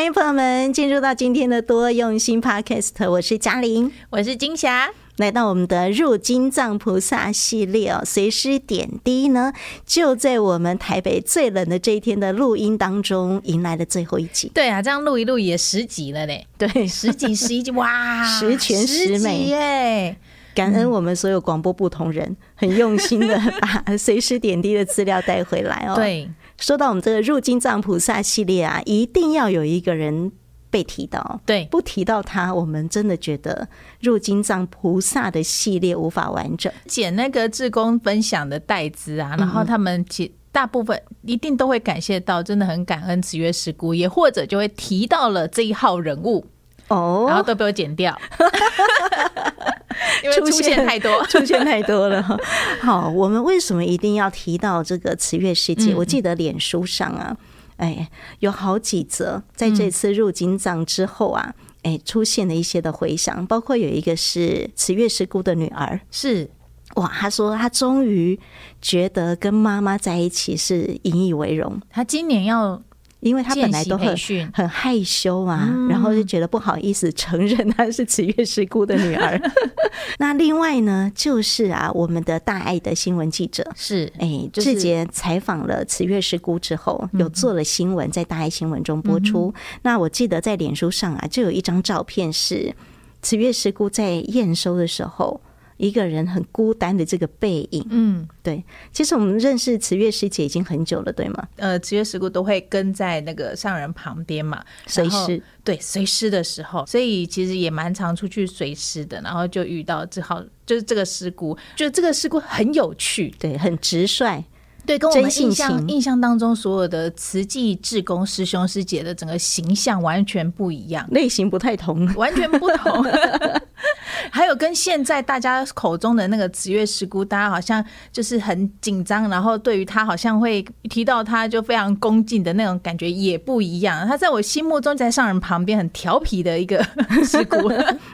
欢迎朋友们进入到今天的多用心 Podcast，我是嘉玲，我是金霞。来到我们的入金藏菩萨系列哦，随师点滴呢，就在我们台北最冷的这一天的录音当中，迎来了最后一集。对啊，这样录一录也十集了嘞。对，十集十一集，哇，十全十美耶！感恩我们所有广播部同仁，很用心的 把随师点滴的资料带回来哦。对，说到我们这个入金藏菩萨系列啊，一定要有一个人。被提到，对，不提到他，我们真的觉得入金藏菩萨的系列无法完整。捡那个志工分享的袋子啊，然后他们其大部分一定都会感谢到，真的很感恩慈月师姑，也或者就会提到了这一号人物哦，然后都被我剪掉，因为出现太多，出现太多了。好，我们为什么一定要提到这个慈月师姐？我记得脸书上啊。哎，有好几则在这次入金藏之后啊，哎，出现了一些的回响，包括有一个是慈月师姑的女儿，是哇，她说她终于觉得跟妈妈在一起是引以为荣，她今年要。因为他本来都很很害羞啊，然后就觉得不好意思承认他是慈月师姑的女儿。那另外呢，就是啊，我们的大爱的新闻记者是哎，志杰采访了慈月师姑之后，有做了新闻，在大爱新闻中播出。那我记得在脸书上啊，就有一张照片是慈月师姑在验收的时候。一个人很孤单的这个背影，嗯，对。其实我们认识慈月师姐已经很久了，对吗？呃，慈月师姑都会跟在那个上人旁边嘛，随师。对，随师的时候，所以其实也蛮常出去随师的。然后就遇到只好，就是这个师姑，就这个师姑很有趣，对，很直率。对，跟我们印象印象当中所有的慈济志工师兄师姐的整个形象完全不一样，类型不太同，完全不同。还有跟现在大家口中的那个慈月师姑，大家好像就是很紧张，然后对于他好像会提到他就非常恭敬的那种感觉也不一样。他在我心目中在上人旁边很调皮的一个 师姑。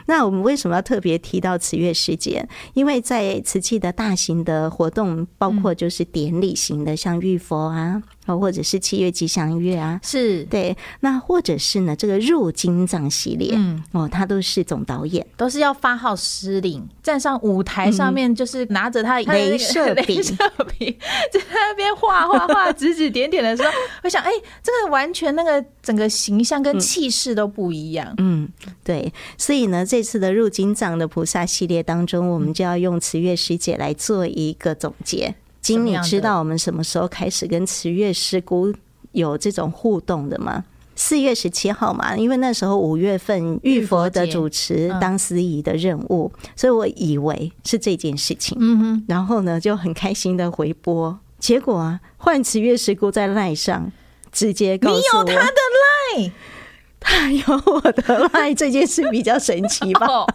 那我们为什么要特别提到慈月师姐？因为在慈济的大型的活动，包括就是典礼型的，像玉佛啊。或者是七月吉祥月啊，是。对，那或者是呢，这个入金藏系列，嗯，哦，他都是总导演，都是要发号施令，站上舞台上面，就是拿着他的镭射笔，笔在那边画画画，指指点点的时候，我想，哎，这个完全那个整个形象跟气势都不一样，嗯，对，所以呢，这次的入金藏的菩萨系列当中，我们就要用慈月师姐来做一个总结。经，你知道我们什么时候开始跟慈月师姑有这种互动的吗？四月十七号嘛，因为那时候五月份玉佛的主持当司仪的任务，所以我以为是这件事情。嗯哼，然后呢就很开心的回拨，结果啊，换慈月师姑在赖上直接告诉我，你有他的赖。他有我的赖，这件事比较神奇吧？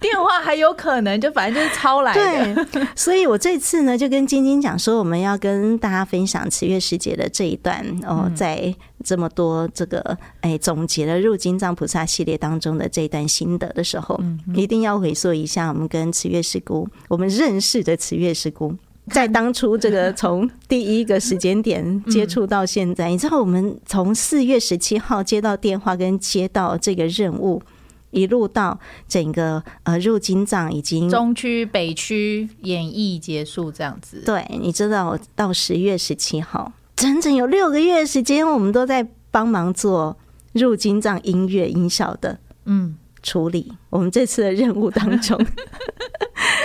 电话还有可能，就反正就是抄来的。对，所以我这次呢，就跟晶晶讲说，我们要跟大家分享慈月师姐的这一段哦，在这么多这个哎总结了入金藏菩萨系列当中的这一段心得的时候，一定要回溯一下我们跟慈月师姑，我们认识的慈月师姑。在当初这个从第一个时间点接触到现在，你知道我们从四月十七号接到电话跟接到这个任务，一路到整个呃入金藏已经中区北区演艺结束这样子。对，你知道到十月十七号，整整有六个月时间，我们都在帮忙做入金藏音乐音效的嗯处理。我们这次的任务当中。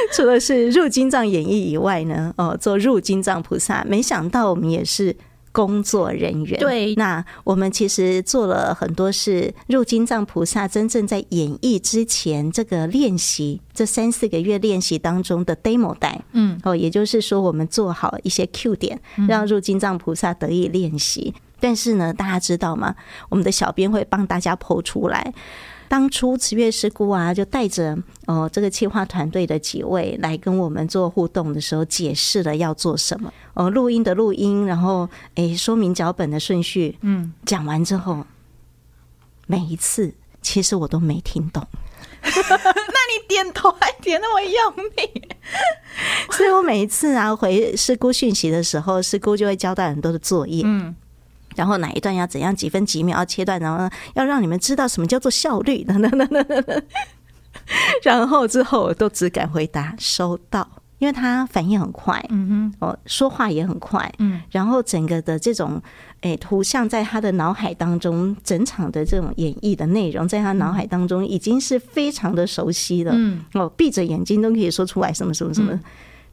除了是入金藏演绎以外呢，哦，做入金藏菩萨，没想到我们也是工作人员。对，那我们其实做了很多是入金藏菩萨真正在演绎之前这个练习，这三四个月练习当中的 demo 带，嗯，哦，也就是说我们做好一些 Q 点，让入金藏菩萨得以练习。但是呢，大家知道吗？我们的小编会帮大家 po 出来。当初慈月师姑啊，就带着哦这个企划团队的几位来跟我们做互动的时候，解释了要做什么。哦，录音的录音，然后诶说明脚本的顺序，嗯，讲完之后，每一次其实我都没听懂，那你点头还点那么用力，所以我每一次啊回师姑讯息的时候，师姑就会交代很多的作业，嗯。然后哪一段要怎样几分几秒要切断，然后要让你们知道什么叫做效率等等等等。然后之后我都只敢回答收到，因为他反应很快，嗯哼，哦，说话也很快，嗯，然后整个的这种诶图像在他的脑海当中，整场的这种演绎的内容，在他脑海当中已经是非常的熟悉了，嗯，哦，闭着眼睛都可以说出来什么什么什么。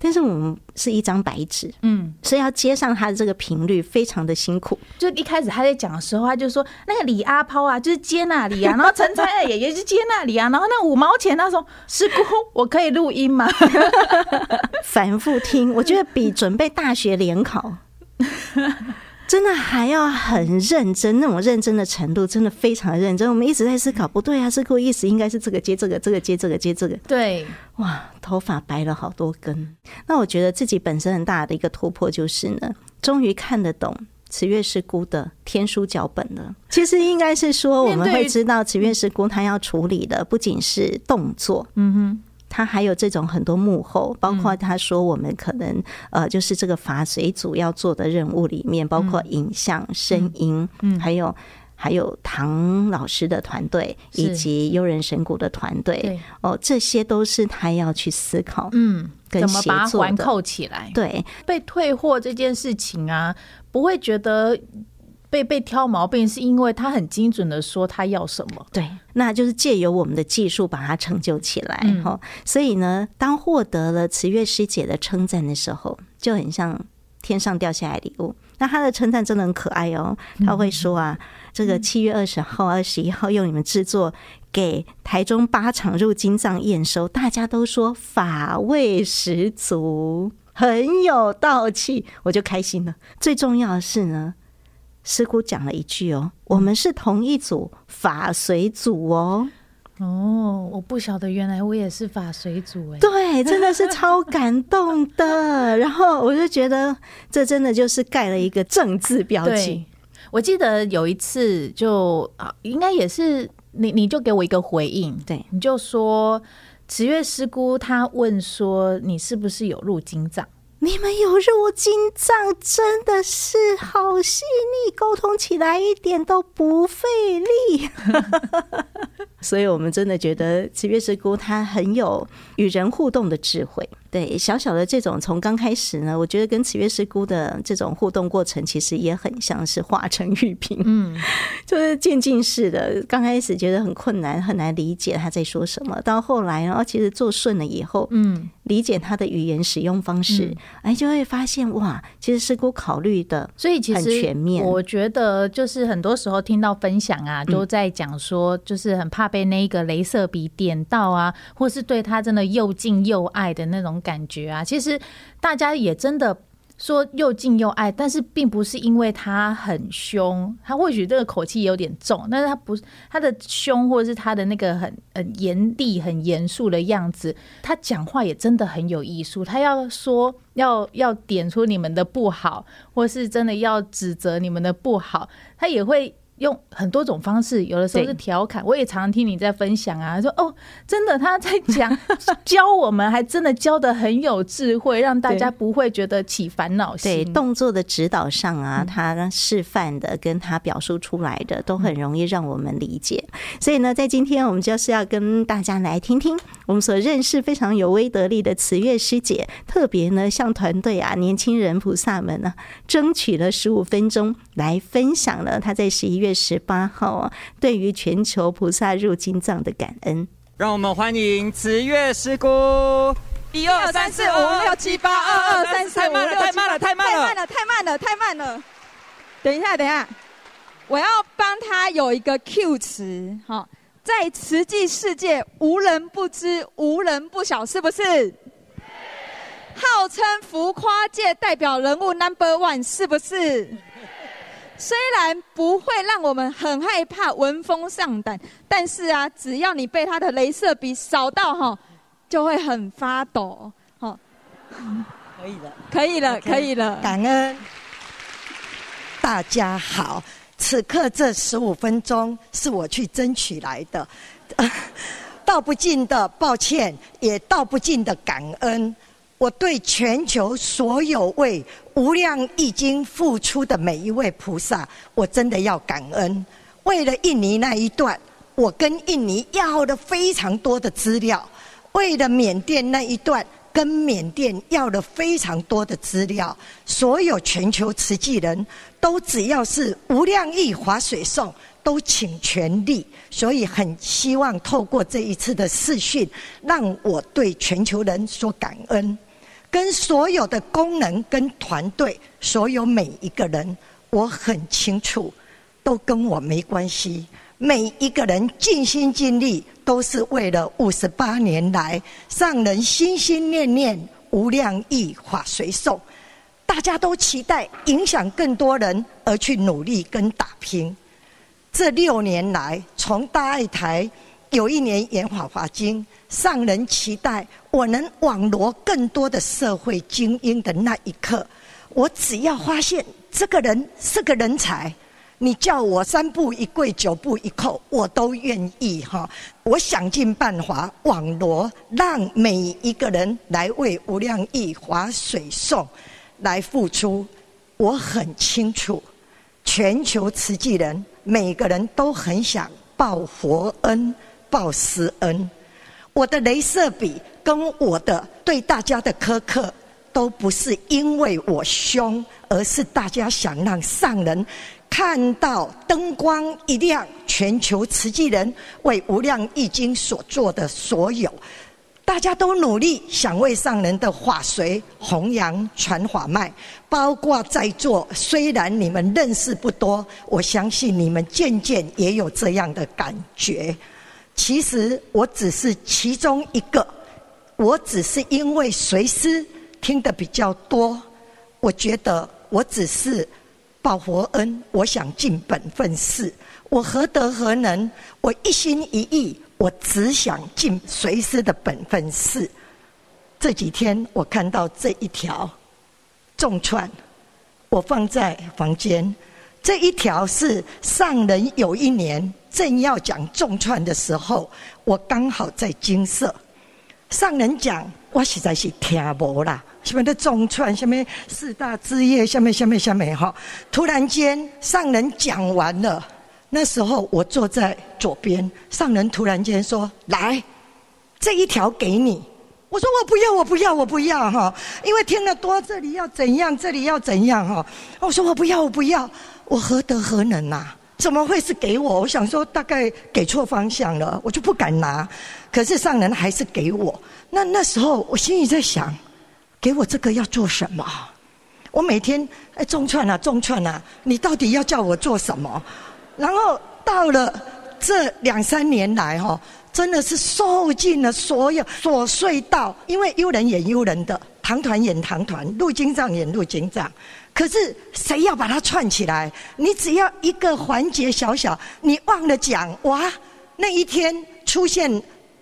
但是我们是一张白纸，嗯，所以要接上他的这个频率，非常的辛苦。就一开始他在讲的时候，他就说那个李阿抛啊，就是接那里啊，然后陈才也也是接那里啊，然后那五毛钱，他说师姑，我可以录音吗？反复听，我觉得比准备大学联考。真的还要很认真，那种认真的程度真的非常认真。我们一直在思考，不对啊，这个意思应该是这个接这个，这个接这个接这个。对，哇，头发白了好多根。那我觉得自己本身很大的一个突破就是呢，终于看得懂慈月师姑的天书脚本了。其实应该是说，我们会知道慈月师姑她要处理的不仅是动作，嗯哼。他还有这种很多幕后，包括他说我们可能呃，就是这个法随组要做的任务里面，包括影像、声音，嗯，还有还有唐老师的团队以及悠人神谷的团队，哦，这些都是他要去思考，嗯，怎么把它环扣起来？对，被退货这件事情啊，不会觉得。被被挑毛病是因为他很精准的说他要什么，对，那就是借由我们的技术把它成就起来哈。嗯、所以呢，当获得了慈月师姐的称赞的时候，就很像天上掉下来礼物。那他的称赞真的很可爱哦，他会说啊，嗯、这个七月二十号、二十一号用你们制作给台中八场入金藏验收，大家都说法味十足，很有道气，我就开心了。最重要的是呢。师姑讲了一句哦，我们是同一组法随组哦。哦，我不晓得，原来我也是法随组哎。对，真的是超感动的。然后我就觉得，这真的就是盖了一个正字标记。我记得有一次就，就啊，应该也是你，你就给我一个回应，对，你就说十月师姑她问说，你是不是有入金藏？你们有入金藏，真的是好细腻，沟通起来一点都不费力。所以我们真的觉得慈月师姑她很有与人互动的智慧。对，小小的这种从刚开始呢，我觉得跟慈月师姑的这种互动过程，其实也很像是化成玉瓶，嗯，就是渐进式的。刚开始觉得很困难，很难理解他在说什么，到后来，然后其实做顺了以后，嗯，理解他的语言使用方式，哎，就会发现哇，其实师姑考虑的，所以其实很全面。我觉得就是很多时候听到分享啊，都在讲说，就是很怕被那个镭射笔点到啊，或是对他真的又敬又爱的那种。感觉啊，其实大家也真的说又敬又爱，但是并不是因为他很凶，他或许这个口气有点重，但是他不他的凶，或者是他的那个很很严厉、很严肃的样子，他讲话也真的很有艺术。他要说要要点出你们的不好，或是真的要指责你们的不好，他也会。用很多种方式，有的时候是调侃。我也常常听你在分享啊，说哦，真的他在讲 教我们，还真的教的很有智慧，让大家不会觉得起烦恼心。对，动作的指导上啊，他示范的跟他表述出来的都很容易让我们理解。所以呢，在今天我们就是要跟大家来听听我们所认识非常有威德力的慈月师姐，特别呢向团队啊年轻人菩萨们呢争取了十五分钟来分享了他在十一月。十八号啊，对于全球菩萨入金藏的感恩，让我们欢迎慈月师姑。一二三四五六七八，二二三四五六七八，太慢了，太慢了，太慢了，太慢了，太慢了。等一下，等一下，我要帮他有一个 Q 词，哈，在慈济世界无人不知，无人不晓，是不是？号称浮夸界代表人物 Number One，是不是？虽然不会让我们很害怕、闻风丧胆，但是啊，只要你被他的镭射笔扫到哈，就会很发抖。哈，可以了，可以了，可以了。感恩大家好，此刻这十五分钟是我去争取来的，道不尽的抱歉，也道不尽的感恩。我对全球所有为无量义经付出的每一位菩萨，我真的要感恩。为了印尼那一段，我跟印尼要了非常多的资料；为了缅甸那一段，跟缅甸要了非常多的资料。所有全球慈济人都只要是无量义华水颂。都请全力，所以很希望透过这一次的视讯，让我对全球人说感恩，跟所有的功能跟团队，所有每一个人，我很清楚，都跟我没关系。每一个人尽心尽力，都是为了五十八年来让人心心念念无量意法随送，大家都期待影响更多人而去努力跟打拼。这六年来，从大爱台有一年演《法华经》，上人期待我能网罗更多的社会精英的那一刻，我只要发现这个人是个人才，你叫我三步一跪九步一叩，我都愿意哈！我想尽办法网罗，让每一个人来为无量义华水颂来付出。我很清楚，全球慈济人。每个人都很想报佛恩、报师恩。我的镭射笔跟我的对大家的苛刻，都不是因为我凶，而是大家想让上人看到灯光一亮，全球慈济人为无量义经所做的所有。大家都努力想为上人的法随弘扬传法脉，包括在座，虽然你们认识不多，我相信你们渐渐也有这样的感觉。其实我只是其中一个，我只是因为随师听得比较多，我觉得我只是报佛恩，我想尽本分事，我何德何能？我一心一意。我只想尽随师的本分事。这几天我看到这一条重串，我放在房间。这一条是上人有一年正要讲重串的时候，我刚好在金色。上人讲，我实在是听无啦，什么的重串，什么四大枝叶，下面下面下面哈。突然间，上人讲完了。那时候我坐在左边，上人突然间说：“来，这一条给你。”我说：“我不要，我不要，我不要哈！因为听得多，这里要怎样，这里要怎样哈！”我说：“我不要，我不要，我何德何能呐？怎么会是给我？我想说大概给错方向了，我就不敢拿。可是上人还是给我。那那时候我心里在想，给我这个要做什么？我每天哎，众串啊，中串啊，你到底要叫我做什么？”然后到了这两三年来，哈，真的是受尽了所有琐碎道，因为幽人演幽人的，唐团演唐团，入经藏演入经藏。可是谁要把它串起来？你只要一个环节小小，你忘了讲，哇，那一天出现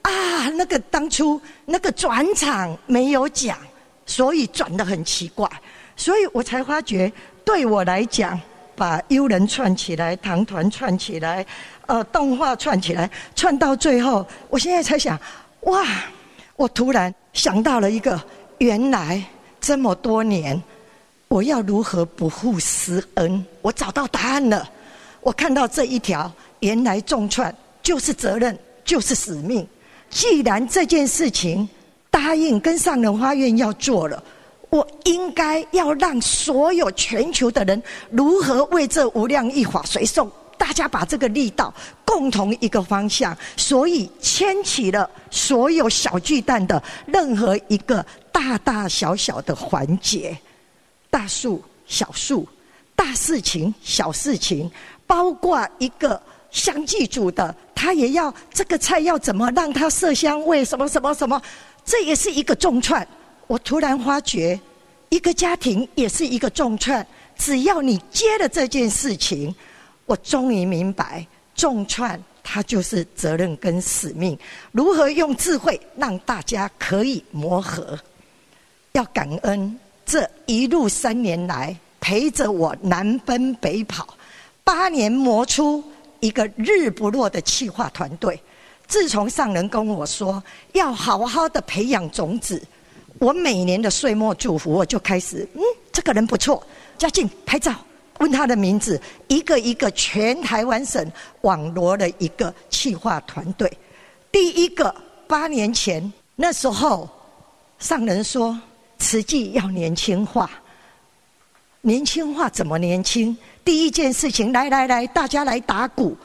啊，那个当初那个转场没有讲，所以转得很奇怪，所以我才发觉，对我来讲。把幽人串起来，堂团串起来，呃，动画串起来，串到最后，我现在才想，哇！我突然想到了一个，原来这么多年，我要如何不负师恩？我找到答案了。我看到这一条，原来众串就是责任，就是使命。既然这件事情答应跟上人发愿要做了。我应该要让所有全球的人如何为这无量一法随送，大家把这个力道共同一个方向，所以牵起了所有小巨蛋的任何一个大大小小的环节，大树小树，大事情小事情，包括一个香祭祖的，他也要这个菜要怎么让它色香味什么什么什么，这也是一个重串。我突然发觉，一个家庭也是一个重串。只要你接了这件事情，我终于明白，重串它就是责任跟使命。如何用智慧让大家可以磨合？要感恩这一路三年来陪着我南奔北跑，八年磨出一个日不落的企划团队。自从上人跟我说要好好的培养种子。我每年的岁末祝福，我就开始，嗯，这个人不错，嘉靖拍照，问他的名字，一个一个全台湾省网罗了一个企划团队。第一个八年前那时候，上人说慈济要年轻化，年轻化怎么年轻？第一件事情，来来来，大家来打鼓。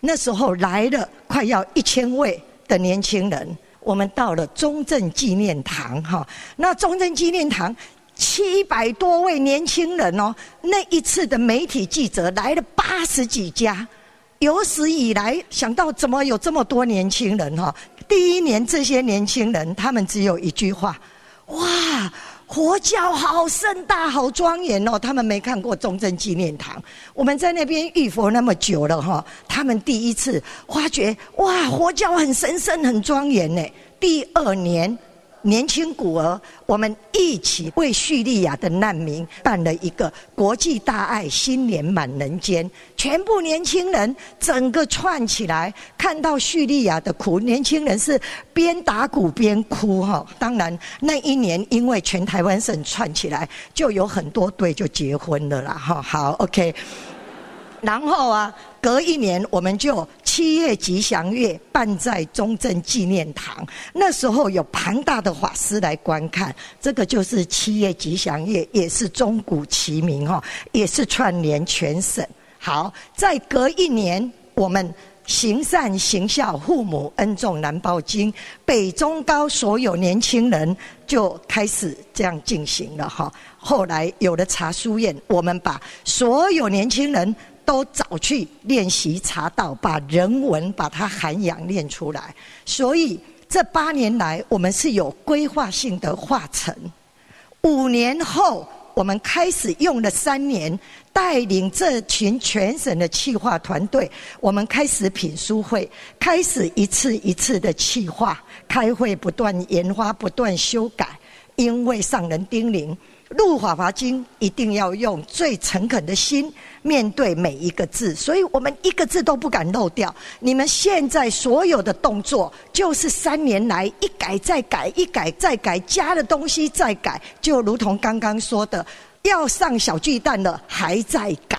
那时候来了快要一千位的年轻人。我们到了中正纪念堂，哈，那中正纪念堂七百多位年轻人哦，那一次的媒体记者来了八十几家，有史以来想到怎么有这么多年轻人哈？第一年这些年轻人，他们只有一句话，哇！佛教好盛大，好庄严哦！他们没看过中正纪念堂，我们在那边浴佛那么久了哈，他们第一次发觉哇，佛教很神圣、很庄严呢。第二年。年轻孤儿，我们一起为叙利亚的难民办了一个国际大爱新年满人间，全部年轻人整个串起来，看到叙利亚的苦，年轻人是边打鼓边哭哈。当然那一年因为全台湾省串起来，就有很多对就结婚了啦哈。好，OK。然后啊，隔一年我们就七月吉祥月办在中正纪念堂。那时候有庞大的法师来观看，这个就是七月吉祥月，也是钟鼓齐鸣哈，也是串联全省。好，再隔一年，我们行善行孝，父母恩重难报经，北中高所有年轻人就开始这样进行了哈。后来有了茶书院，我们把所有年轻人。都早去练习茶道，把人文把它涵养练出来。所以这八年来，我们是有规划性的化成。五年后，我们开始用了三年，带领这群全省的企划团队，我们开始品书会，开始一次一次的企划，开会不断研发，不断修改，因为上人叮咛。录《法华经》一定要用最诚恳的心面对每一个字，所以我们一个字都不敢漏掉。你们现在所有的动作，就是三年来一改再改，一改再改，加的东西再改，就如同刚刚说的，要上小巨蛋了，还在改。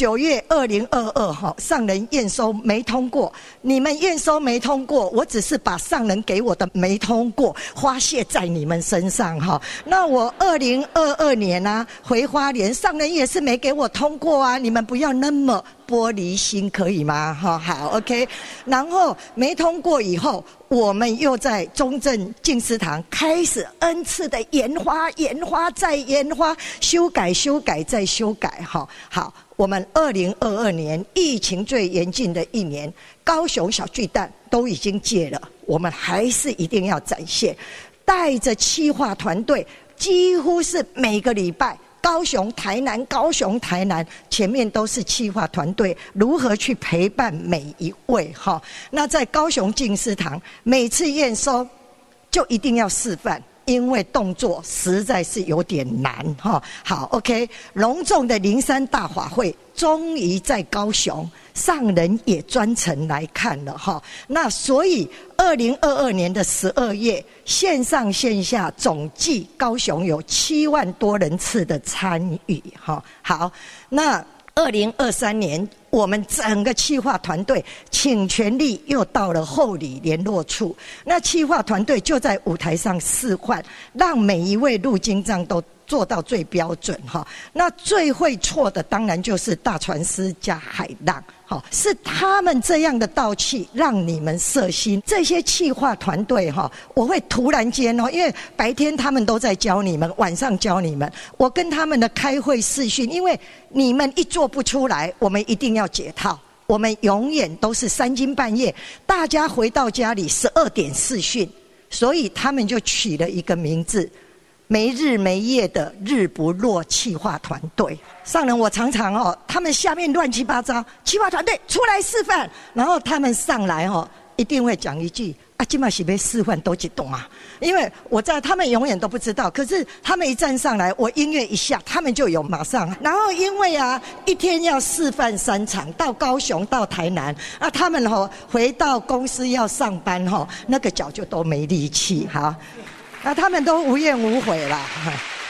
九月二零二二哈，上人验收没通过，你们验收没通过，我只是把上人给我的没通过发泄在你们身上哈。那我二零二二年呢、啊，回花莲，上人也是没给我通过啊，你们不要那么玻璃心，可以吗？哈，好，OK。然后没通过以后，我们又在中正静思堂开始 N 次的研发、研发再研发，修改、修改再修改，哈，好。我们二零二二年疫情最严峻的一年，高雄小巨蛋都已经戒了，我们还是一定要展现，带着企划团队，几乎是每个礼拜高雄、台南、高雄、台南，前面都是企划团队，如何去陪伴每一位哈？那在高雄静思堂，每次验收就一定要示范。因为动作实在是有点难哈，好，OK，隆重的灵山大法会终于在高雄，上人也专程来看了哈。那所以二零二二年的十二月，线上线下总计高雄有七万多人次的参与哈。好，那。二零二三年，我们整个企划团队请全力又到了后里联络处，那企划团队就在舞台上示范，让每一位入经藏都。做到最标准哈，那最会错的当然就是大船师加海浪，哈，是他们这样的道气让你们色心。这些气化团队哈，我会突然间哦，因为白天他们都在教你们，晚上教你们，我跟他们的开会视讯，因为你们一做不出来，我们一定要解套，我们永远都是三更半夜，大家回到家里十二点视讯，所以他们就取了一个名字。没日没夜的日不落企划团队，上人我常常哦，他们下面乱七八糟，企划团队出来示范，然后他们上来哦，一定会讲一句啊，今晚是被示范多激动啊，因为我在他们永远都不知道，可是他们一站上来，我音乐一下，他们就有马上，然后因为啊，一天要示范三场，到高雄到台南，啊，他们哦回到公司要上班哈，那个脚就都没力气哈。那他们都无怨无悔了。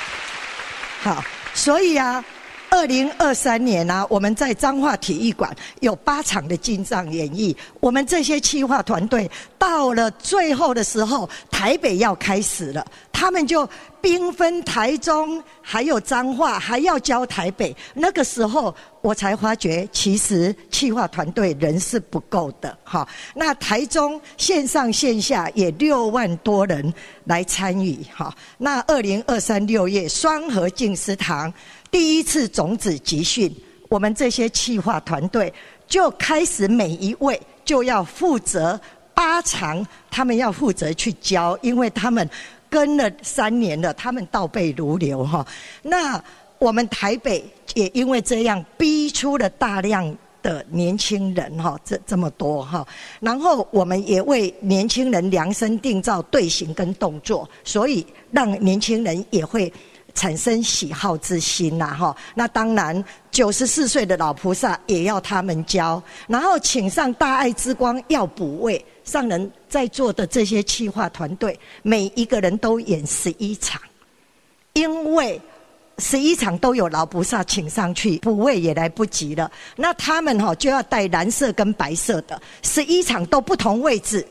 好，所以啊。二零二三年呢、我们在彰化体育馆有八场的精湛演绎。我们这些企划团队到了最后的时候，台北要开始了，他们就兵分台中，还有彰化，还要教台北。那个时候，我才发觉，其实企划团队人是不够的。哈，那台中线上线下也六万多人来参与。哈，那二零二三六月双和静思堂。第一次种子集训，我们这些企划团队就开始每一位就要负责八场，他们要负责去教，因为他们跟了三年了，他们倒背如流哈。那我们台北也因为这样逼出了大量的年轻人哈，这这么多哈。然后我们也为年轻人量身定造队形跟动作，所以让年轻人也会。产生喜好之心呐，哈，那当然九十四岁的老菩萨也要他们教，然后请上大爱之光要补位，上人在座的这些企划团队，每一个人都演十一场，因为十一场都有老菩萨请上去补位也来不及了，那他们哈就要带蓝色跟白色的，十一场都不同位置，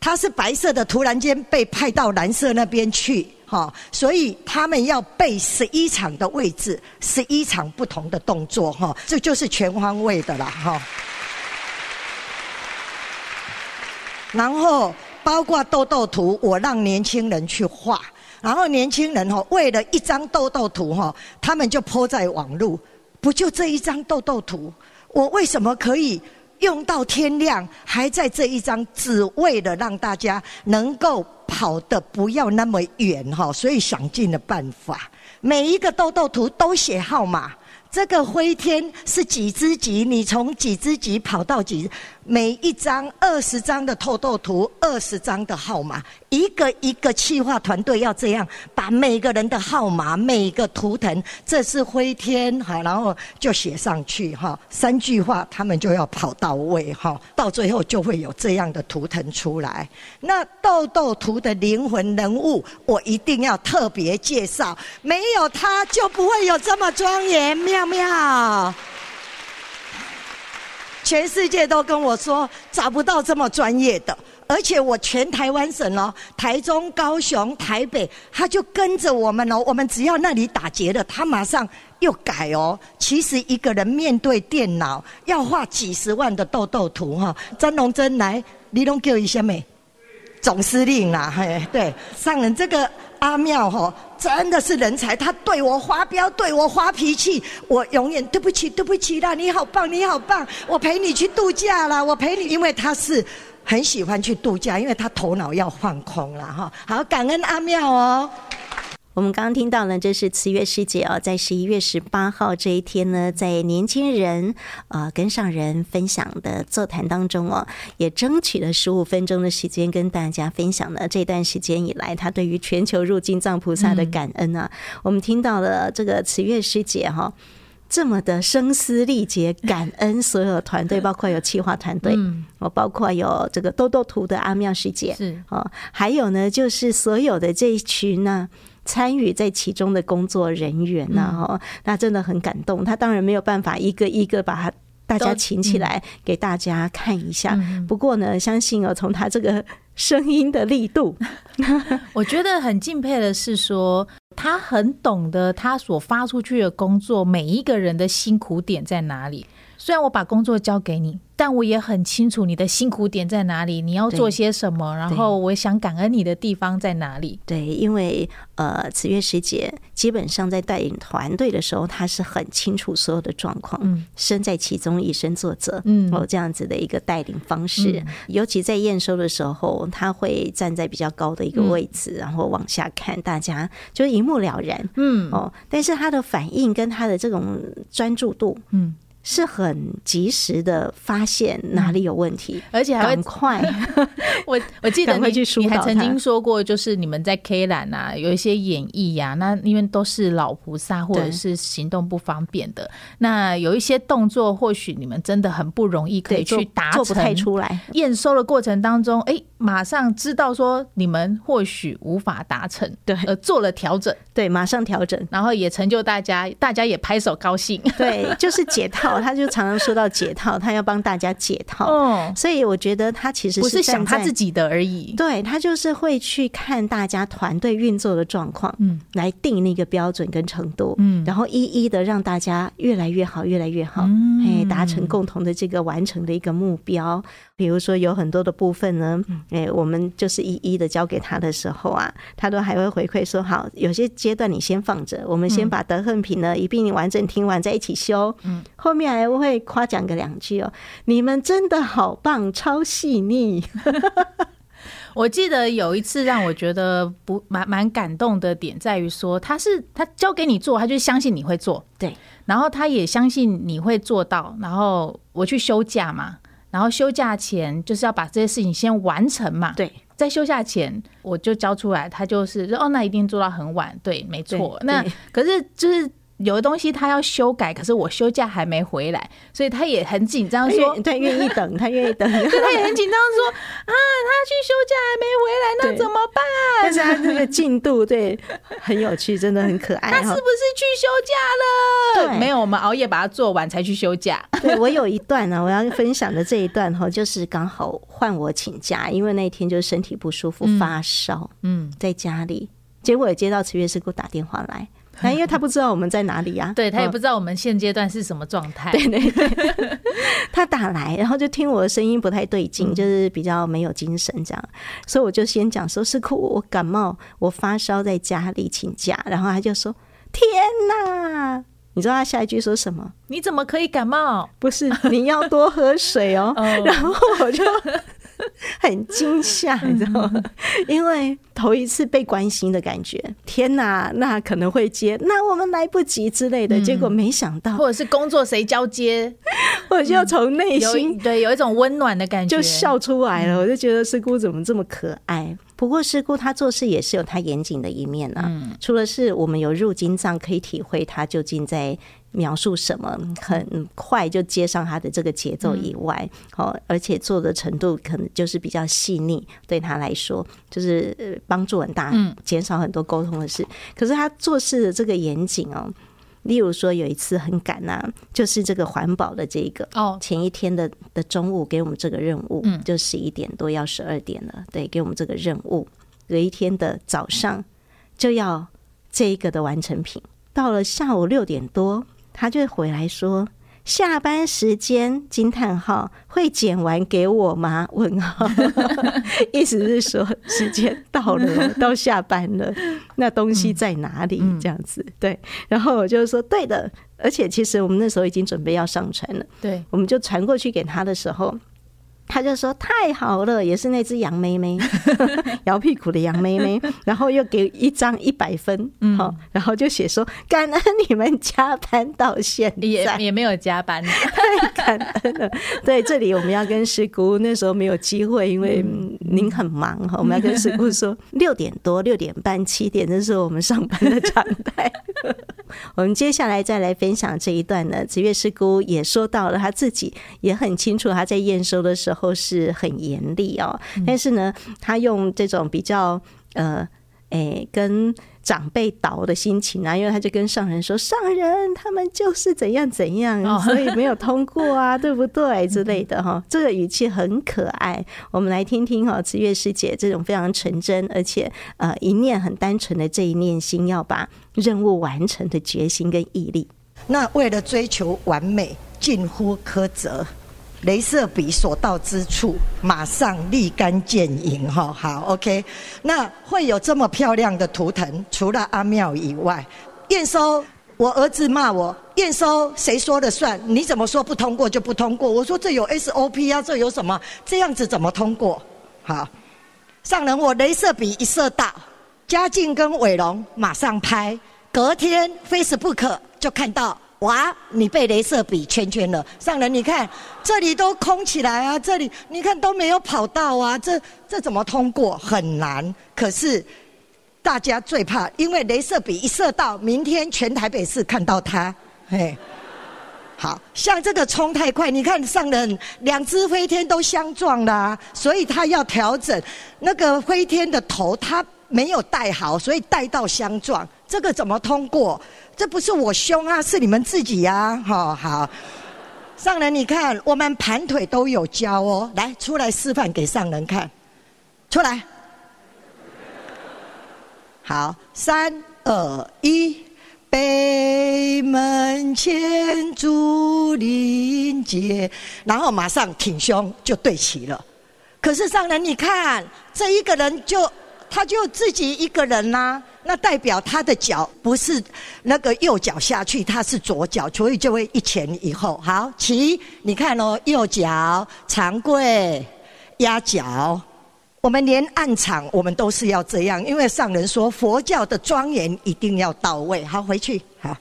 他是白色的，突然间被派到蓝色那边去。哈，所以他们要背十一场的位置，十一场不同的动作，哈，这就是全方位的了，哈。然后包括豆豆图，我让年轻人去画，然后年轻人哈，为了一张豆豆图哈，他们就泼在网路，不就这一张豆豆图，我为什么可以用到天亮，还在这一张，只为了让大家能够。跑的不要那么远哈，所以想尽了办法，每一个豆豆图都写号码。这个灰天是几只几？你从几只几跑到几？每一张二十张的透透图，二十张的号码，一个一个企划团队要这样把每个人的号码、每一个图腾，这是灰天哈，然后就写上去哈，三句话他们就要跑到位哈，到最后就会有这样的图腾出来。那豆豆图的灵魂人物，我一定要特别介绍，没有他就不会有这么庄严妙妙妙。全世界都跟我说找不到这么专业的，而且我全台湾省哦，台中、高雄、台北，他就跟着我们哦。我们只要那里打结了，他马上又改哦。其实一个人面对电脑要画几十万的痘痘图哈。张龙珍来，你拢叫一下没？总司令啦，嘿，对，上人这个。阿妙吼，真的是人才，他对我发飙，对我发脾气，我永远对不起，对不起啦，你好棒，你好棒，我陪你去度假啦，我陪你，因为他是很喜欢去度假，因为他头脑要放空了哈。好，感恩阿妙哦。我们刚刚听到呢，这是慈月师姐哦，在十一月十八号这一天呢，在年轻人呃跟上人分享的座谈当中哦，也争取了十五分钟的时间跟大家分享了这段时间以来他对于全球入金藏菩萨的感恩啊。嗯、我们听到了这个慈月师姐哈、哦，这么的声嘶力竭感恩所有团队，包括有企划团队，哦，包括有这个豆豆图的阿妙师姐是哦，还有呢，就是所有的这一群呢。参与在其中的工作人员呐，哈，那真的很感动。他当然没有办法一个一个把他大家请起来给大家看一下。不过呢，相信哦，从他这个声音的力度，我觉得很敬佩的是说，他很懂得他所发出去的工作，每一个人的辛苦点在哪里。虽然我把工作交给你，但我也很清楚你的辛苦点在哪里，你要做些什么，然后我想感恩你的地方在哪里。对，因为呃，子月师姐基本上在带领团队的时候，她是很清楚所有的状况，嗯，身在其中，以身作则，嗯，哦，这样子的一个带领方式。嗯、尤其在验收的时候，她会站在比较高的一个位置，嗯、然后往下看，大家就一目了然，嗯，哦，但是她的反应跟她的这种专注度，嗯。是很及时的发现哪里有问题，嗯、而且还会快。我我记得你你还曾经说过，就是你们在 K 栏啊有一些演绎呀、啊，那因为都是老菩萨或者是行动不方便的，那有一些动作或许你们真的很不容易可以去达成，做不太出来。验收的过程当中，哎、欸。马上知道说你们或许无法达成，对，呃做了调整，对，马上调整，然后也成就大家，大家也拍手高兴，对，就是解套，他就常常说到解套，他要帮大家解套，哦，所以我觉得他其实是不是想他自己的而已，对，他就是会去看大家团队运作的状况，嗯，来定那个标准跟程度，嗯，然后一一的让大家越来越好，越来越好，哎，达成共同的这个完成的一个目标。比如说有很多的部分呢，哎，我们就是一一的交给他的时候啊，他都还会回馈说：好，有些阶段你先放着，我们先把德恨品呢一并完整听完再一起修。嗯，后面还会夸奖个两句哦，你们真的好棒，超细腻。我记得有一次让我觉得不蛮蛮感动的点在于说，他是他交给你做，他就相信你会做，对，然后他也相信你会做到，然后我去休假嘛。然后休假前就是要把这些事情先完成嘛。对，在休假前我就交出来，他就是说哦，那一定做到很晚。对，没错。那可是就是。有的东西他要修改，可是我休假还没回来，所以他也很紧张，说他愿意等，他愿意等，他也很紧张，说 啊，他去休假还没回来，那怎么办？但是他这个进度对很有趣，真的很可爱。他是不是去休假了？对，没有，我们熬夜把它做完才去休假。对，我有一段呢，我要分享的这一段哈，就是刚好换我请假，因为那天就是身体不舒服，发烧，嗯，在家里，结果也接到慈月师姑打电话来。那因为他不知道我们在哪里呀、啊，对，他也不知道我们现阶段是什么状态。对对对，他打来，然后就听我的声音不太对劲，就是比较没有精神这样，所以我就先讲说是哭，我感冒，我发烧，在家里请假。然后他就说：“天哪！”你知道他下一句说什么？你怎么可以感冒？不是，你要多喝水哦。然后我就。很惊吓，你知道吗？因为头一次被关心的感觉，天哪，那可能会接，那我们来不及之类的。结果没想到，或者是工作谁交接，我就从内心对有一种温暖的感觉，就笑出来了。我就觉得师姑怎么这么可爱？不过师姑她做事也是有她严谨的一面呢。除了是我们有入金藏可以体会她究竟在。描述什么很快就接上他的这个节奏以外，哦，而且做的程度可能就是比较细腻，对他来说就是帮助很大，减少很多沟通的事。可是他做事的这个严谨哦，例如说有一次很赶呐，就是这个环保的这个哦，前一天的的中午给我们这个任务，就十一点多要十二点了，对，给我们这个任务，隔一天的早上就要这一个的完成品，到了下午六点多。他就回来说：“下班时间惊叹号会剪完给我吗？”问号，意思是说时间到了，到下班了，那东西在哪里？这样子对。然后我就说：“对的。”而且其实我们那时候已经准备要上传了，对，我们就传过去给他的时候。他就说太好了，也是那只羊妹妹，摇屁股的羊妹妹，然后又给一张一百分，好、嗯，然后就写说感恩你们加班到现在，也也没有加班，太感恩了。对，这里我们要跟师姑那时候没有机会，因为您很忙哈，我们要跟师姑说六点多、六点半、七点，这是我们上班的常态。我们接下来再来分享这一段呢，紫月师姑也说到了，他自己也很清楚，他在验收的时候。后是很严厉哦，但是呢，他用这种比较呃，诶、欸，跟长辈倒的心情啊，因为他就跟上人说，上人他们就是怎样怎样，所以没有通过啊，对不对之类的哈，这个语气很可爱。我们来听听哈，慈月师姐这种非常纯真，而且呃一念很单纯的这一念心，要把任务完成的决心跟毅力。那为了追求完美，近乎苛责。镭射笔所到之处，马上立竿见影。哈，好，OK。那会有这么漂亮的图腾，除了阿妙以外，验收，我儿子骂我，验收谁说了算？你怎么说不通过就不通过？我说这有 SOP 啊，这有什么？这样子怎么通过？好，上人，我镭射笔一射到，嘉靖跟伟龙马上拍，隔天 Facebook 就看到。哇！你被镭射笔圈圈了，上人，你看这里都空起来啊，这里你看都没有跑道啊，这这怎么通过？很难。可是大家最怕，因为镭射笔一射到，明天全台北市看到它，嘿，好像这个冲太快，你看上人两只飞天都相撞啦，所以他要调整那个飞天的头，他没有带好，所以带到相撞，这个怎么通过？这不是我凶啊，是你们自己呀！好好，上人你看，我们盘腿都有教哦，来出来示范给上人看，出来，好，三二一。北门前竹林间，然后马上挺胸就对齐了。可是上人，你看这一个人就他就自己一个人呐、那代表他的脚不是那个右脚下去，他是左脚，所以就会一前一后。好，起，你看哦，右脚长跪压脚。我们连暗场，我们都是要这样，因为上人说佛教的庄严一定要到位。好，回去好，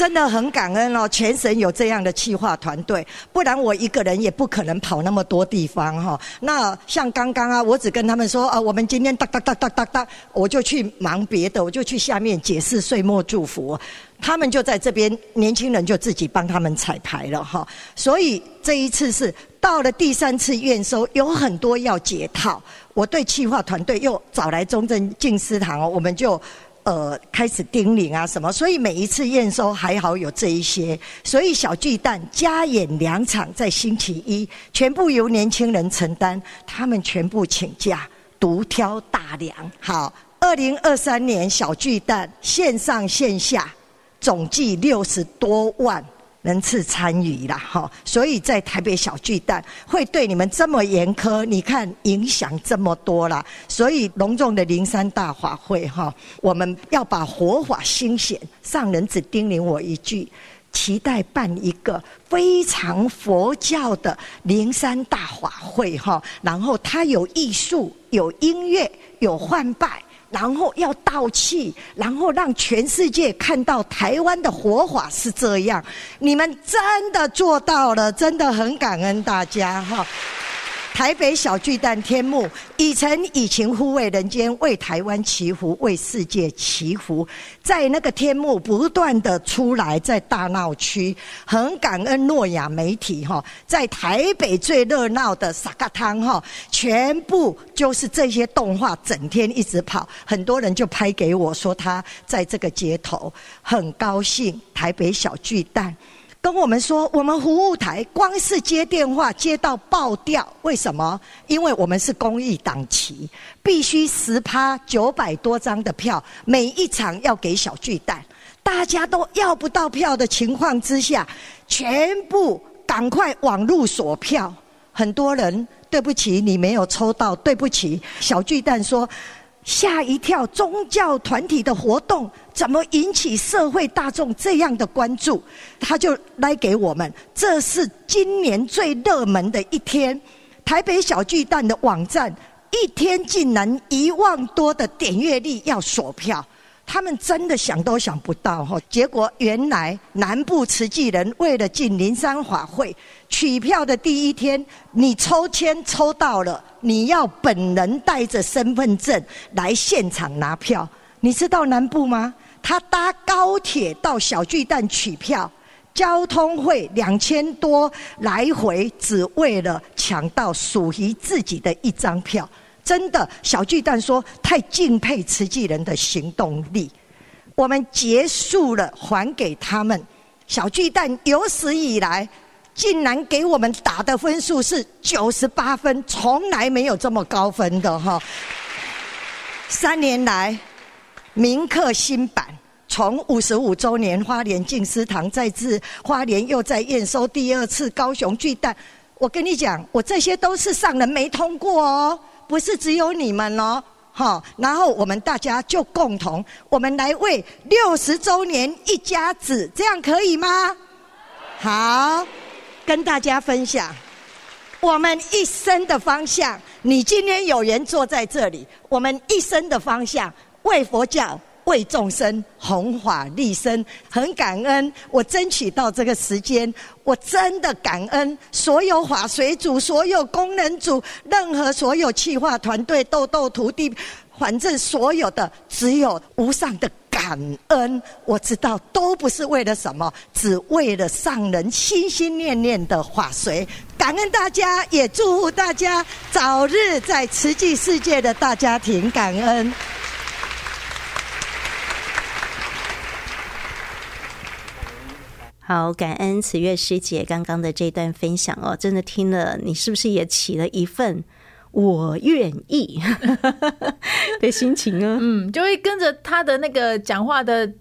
真的很感恩哦，全省有这样的企划团队，不然我一个人也不可能跑那么多地方哈。那像刚刚啊，我只跟他们说啊，我们今天哒哒哒哒哒哒，我就去忙别的，我就去下面解释岁末祝福。他们就在这边，年轻人就自己帮他们彩排了哈。所以这一次是到了第三次验收，有很多要解套。我对企划团队又找来中正静思堂哦，我们就呃开始叮咛啊什么。所以每一次验收还好有这一些。所以小巨蛋加演两场，在星期一全部由年轻人承担，他们全部请假，独挑大梁。好，二零二三年小巨蛋线上线下。总计六十多万人次参与了哈，所以在台北小巨蛋会对你们这么严苛，你看影响这么多了，所以隆重的灵山大法会哈，我们要把活法兴显。上人只叮咛我一句，期待办一个非常佛教的灵山大法会哈，然后它有艺术、有音乐、有换拜。然后要道气，然后让全世界看到台湾的活法是这样。你们真的做到了，真的很感恩大家哈。台北小巨蛋天幕，以诚以情护卫人间，为台湾祈福，为世界祈福。在那个天幕不断的出来，在大闹区，很感恩诺亚媒体哈，在台北最热闹的沙嘎汤哈，全部就是这些动画，整天一直跑，很多人就拍给我说他在这个街头，很高兴。台北小巨蛋。跟我们说，我们服务台光是接电话接到爆掉，为什么？因为我们是公益档期，必须十趴九百多张的票，每一场要给小巨蛋，大家都要不到票的情况之下，全部赶快网路锁票。很多人，对不起，你没有抽到，对不起，小巨蛋说。吓一跳！宗教团体的活动怎么引起社会大众这样的关注？他就来给我们，这是今年最热门的一天。台北小巨蛋的网站一天竟然一万多的点阅率，要锁票。他们真的想都想不到哈，结果原来南部慈济人为了进灵山法会取票的第一天，你抽签抽到了，你要本人带着身份证来现场拿票。你知道南部吗？他搭高铁到小巨蛋取票，交通费两千多来回，只为了抢到属于自己的一张票。真的，小巨蛋说太敬佩慈济人的行动力。我们结束了，还给他们。小巨蛋有史以来竟然给我们打的分数是九十八分，从来没有这么高分的哈。三年来，铭刻新版，从五十五周年花莲静思堂再至花莲又在验收第二次高雄巨蛋。我跟你讲，我这些都是上人没通过哦。不是只有你们哦，好，然后我们大家就共同，我们来为六十周年一家子，这样可以吗？好，跟大家分享我们一生的方向。你今天有缘坐在这里，我们一生的方向为佛教。为众生弘法利生，很感恩我争取到这个时间，我真的感恩所有法随组、所有功能组、任何所有企划团队、豆豆徒弟，反正所有的只有无上的感恩。我知道都不是为了什么，只为了上人心心念念的法髓。感恩大家，也祝福大家早日在慈济世界的大家庭感恩。好，感恩慈月师姐刚刚的这段分享哦，真的听了，你是不是也起了一份我愿意 的心情呢？嗯，就会跟着他的那个讲话的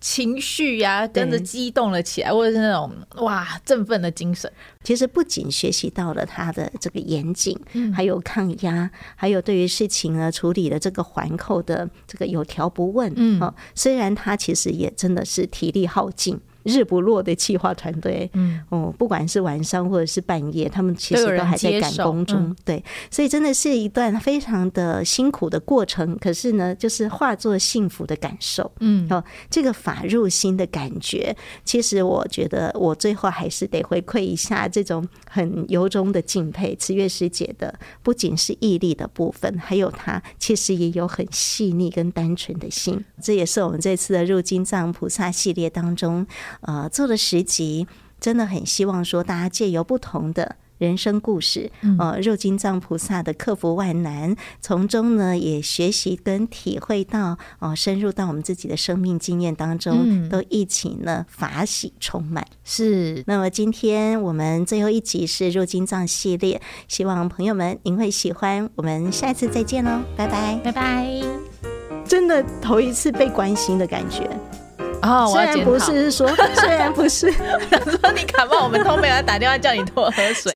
情绪呀、啊，跟着激动了起来，或者是那种哇振奋的精神。其实不仅学习到了他的这个严谨，还有抗压，还有对于事情呢处理的这个环扣的这个有条不紊。嗯，哦，虽然他其实也真的是体力耗尽。日不落的企划团队，嗯，哦，不管是晚上或者是半夜，他们其实都还在赶工中，嗯、对，所以真的是一段非常的辛苦的过程。可是呢，就是化作幸福的感受，嗯，哦，这个法入心的感觉，其实我觉得我最后还是得回馈一下这种很由衷的敬佩，慈月师姐的不仅是毅力的部分，还有她其实也有很细腻跟单纯的心。这也是我们这次的入金藏菩萨系列当中。呃，做了十集，真的很希望说，大家借由不同的人生故事，呃，入金藏菩萨的克服万难，从中呢也学习跟体会到，哦，深入到我们自己的生命经验当中，都一起呢法喜充满。是，那么今天我们最后一集是入金藏系列，希望朋友们您会喜欢，我们下一次再见喽，拜拜，拜拜。真的头一次被关心的感觉。哦，我要虽然不是说，虽然不是，想说你感冒，我们都没有打电话叫你多喝水。